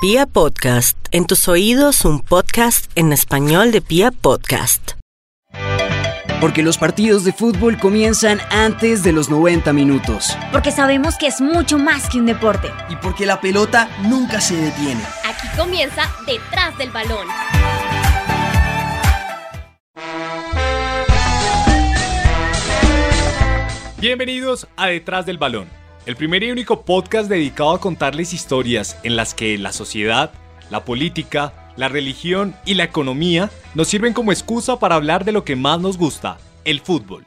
Pia Podcast, en tus oídos un podcast en español de Pia Podcast. Porque los partidos de fútbol comienzan antes de los 90 minutos. Porque sabemos que es mucho más que un deporte. Y porque la pelota nunca se detiene. Aquí comienza Detrás del Balón. Bienvenidos a Detrás del Balón, el primer y único podcast dedicado a contarles historias en las que la sociedad, la política, la religión y la economía nos sirven como excusa para hablar de lo que más nos gusta, el fútbol.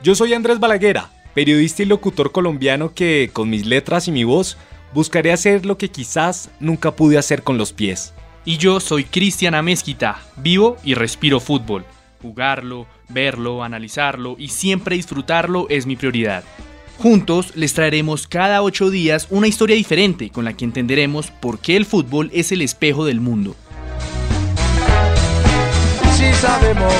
Yo soy Andrés Balaguera, periodista y locutor colombiano que, con mis letras y mi voz, buscaré hacer lo que quizás nunca pude hacer con los pies. Y yo soy Cristian Amezquita, vivo y respiro fútbol. Jugarlo, verlo, analizarlo y siempre disfrutarlo es mi prioridad. Juntos les traeremos cada ocho días una historia diferente con la que entenderemos por qué el fútbol es el espejo del mundo. Si sabemos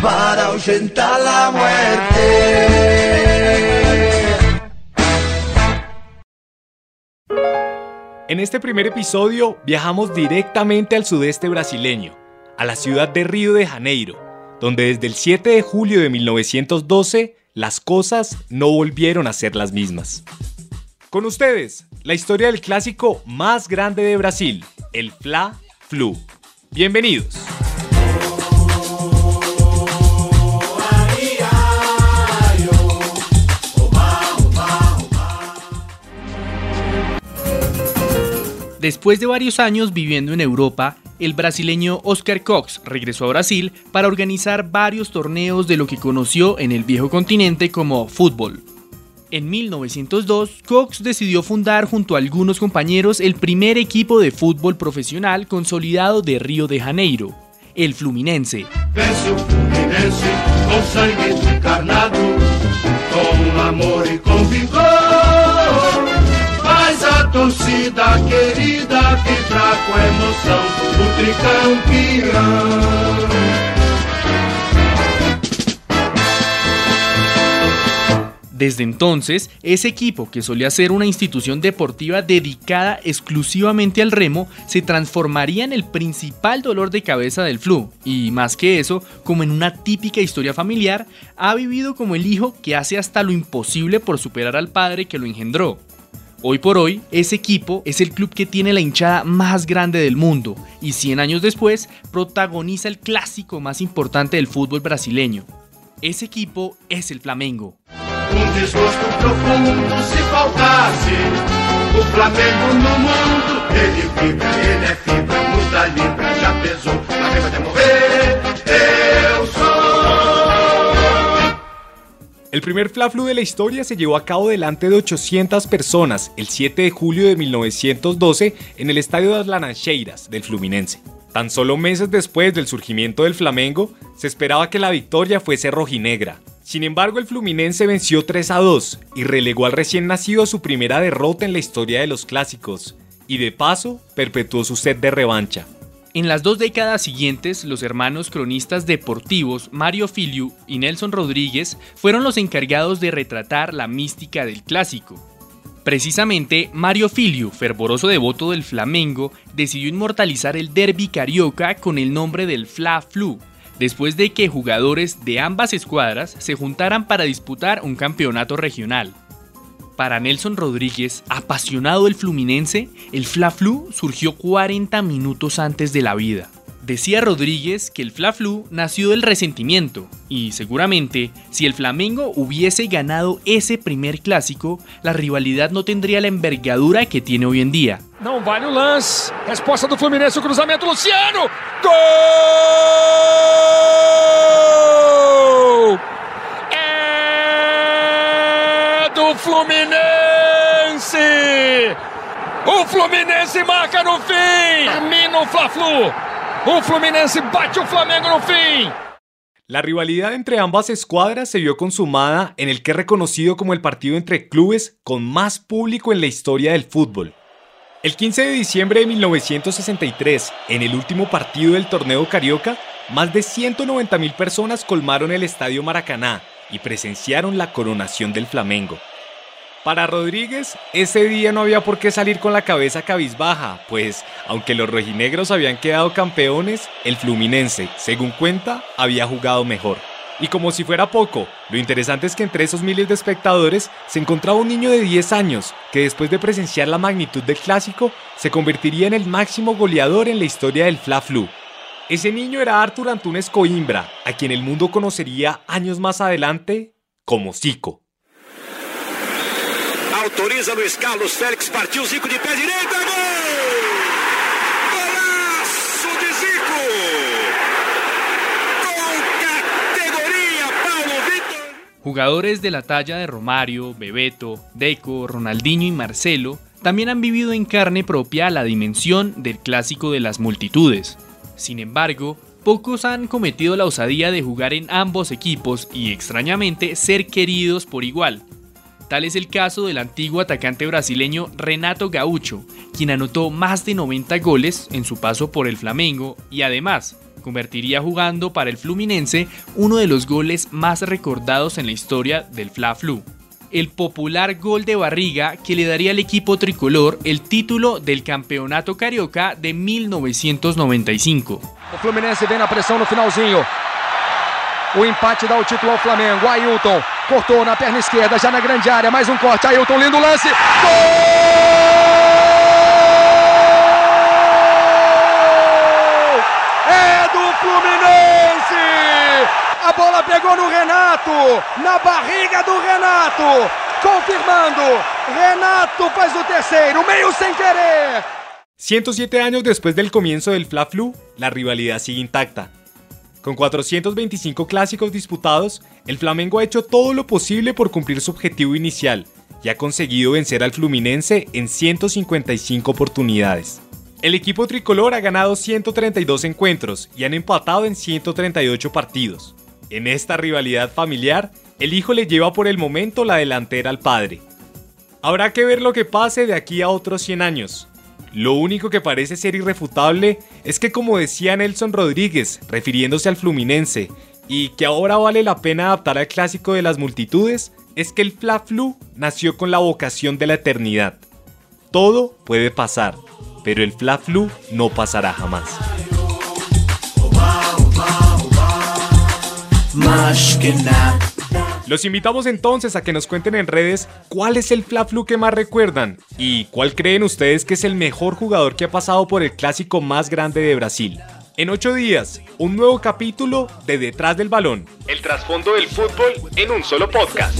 para ahuyentar la muerte. En este primer episodio viajamos directamente al sudeste brasileño, a la ciudad de Río de Janeiro, donde desde el 7 de julio de 1912 las cosas no volvieron a ser las mismas. Con ustedes, la historia del clásico más grande de Brasil, el Fla Flu. Bienvenidos. Después de varios años viviendo en Europa, el brasileño Oscar Cox regresó a Brasil para organizar varios torneos de lo que conoció en el viejo continente como fútbol. En 1902, Cox decidió fundar junto a algunos compañeros el primer equipo de fútbol profesional consolidado de Río de Janeiro, el Fluminense. Desde entonces, ese equipo, que solía ser una institución deportiva dedicada exclusivamente al remo, se transformaría en el principal dolor de cabeza del flu, y más que eso, como en una típica historia familiar, ha vivido como el hijo que hace hasta lo imposible por superar al padre que lo engendró. Hoy por hoy, ese equipo es el club que tiene la hinchada más grande del mundo y 100 años después protagoniza el clásico más importante del fútbol brasileño. Ese equipo es el Flamengo. Desgosto profundo Flamengo no mundo. El primer Fla Flu de la historia se llevó a cabo delante de 800 personas el 7 de julio de 1912 en el estadio de las Laranjeiras del Fluminense. Tan solo meses después del surgimiento del Flamengo, se esperaba que la victoria fuese rojinegra. Sin embargo, el Fluminense venció 3 a 2 y relegó al recién nacido a su primera derrota en la historia de los clásicos, y de paso perpetuó su sed de revancha. En las dos décadas siguientes, los hermanos cronistas deportivos Mario Filiu y Nelson Rodríguez fueron los encargados de retratar la mística del clásico. Precisamente, Mario Filiu, fervoroso devoto del Flamengo, decidió inmortalizar el derby carioca con el nombre del Fla Flu, después de que jugadores de ambas escuadras se juntaran para disputar un campeonato regional. Para Nelson Rodríguez, apasionado del Fluminense, el Fla Flu surgió 40 minutos antes de la vida. Decía Rodríguez que el Fla Flu nació del resentimiento y seguramente si el Flamengo hubiese ganado ese primer clásico, la rivalidad no tendría la envergadura que tiene hoy en día. Não vale o lance. Resposta do Fluminense, o cruzamento Luciano. Gol! Fluminense! O Fluminense marca no fim! Termina o Fla-Flu! Fluminense bate Flamengo no fim! La rivalidad entre ambas escuadras se vio consumada en el que es reconocido como el partido entre clubes con más público en la historia del fútbol. El 15 de diciembre de 1963, en el último partido del torneo Carioca, más de 190 mil personas colmaron el estadio Maracaná y presenciaron la coronación del Flamengo. Para Rodríguez, ese día no había por qué salir con la cabeza cabizbaja, pues aunque los rojinegros habían quedado campeones, el Fluminense, según cuenta, había jugado mejor. Y como si fuera poco, lo interesante es que entre esos miles de espectadores se encontraba un niño de 10 años que después de presenciar la magnitud del clásico se convertiría en el máximo goleador en la historia del Fla Flu. Ese niño era Arthur Antunes Coimbra, a quien el mundo conocería años más adelante como Zico. Autoriza Luiz Carlos Félix, partiu Zico de pé direito, gol! De Zico! Con categoría, Paulo Vitor! Jugadores de la talla de Romario, Bebeto, Deco, Ronaldinho y Marcelo también han vivido en carne propia la dimensión del clásico de las multitudes. Sin embargo, pocos han cometido la osadía de jugar en ambos equipos y extrañamente ser queridos por igual. Tal es el caso del antiguo atacante brasileño Renato Gaucho, quien anotó más de 90 goles en su paso por el Flamengo y además convertiría jugando para el Fluminense uno de los goles más recordados en la historia del Fla Flu. El popular gol de barriga que le daría al equipo tricolor el título del Campeonato Carioca de 1995. O Fluminense. O empate dá o título ao Flamengo. Ailton cortou na perna esquerda, já na grande área. Mais um corte. Ailton, lindo lance. Gol! É do Fluminense! A bola pegou no Renato, na barriga do Renato. Confirmando, Renato faz o terceiro, meio sem querer. 107 años después del comienzo del Fla Flu, la rivalidad sigue intacta. Con 425 clásicos disputados, el Flamengo ha hecho todo lo posible por cumplir su objetivo inicial y ha conseguido vencer al Fluminense en 155 oportunidades. El equipo tricolor ha ganado 132 encuentros y han empatado en 138 partidos. En esta rivalidad familiar, el hijo le lleva por el momento la delantera al padre. Habrá que ver lo que pase de aquí a otros 100 años. Lo único que parece ser irrefutable es que como decía Nelson Rodríguez, refiriéndose al Fluminense, y que ahora vale la pena adaptar al clásico de las multitudes, es que el Fla Flu nació con la vocación de la eternidad. Todo puede pasar, pero el Fla Flu no pasará jamás. Los invitamos entonces a que nos cuenten en redes cuál es el Fla Flu que más recuerdan y cuál creen ustedes que es el mejor jugador que ha pasado por el clásico más grande de Brasil. En ocho días, un nuevo capítulo de Detrás del Balón. El trasfondo del fútbol en un solo podcast.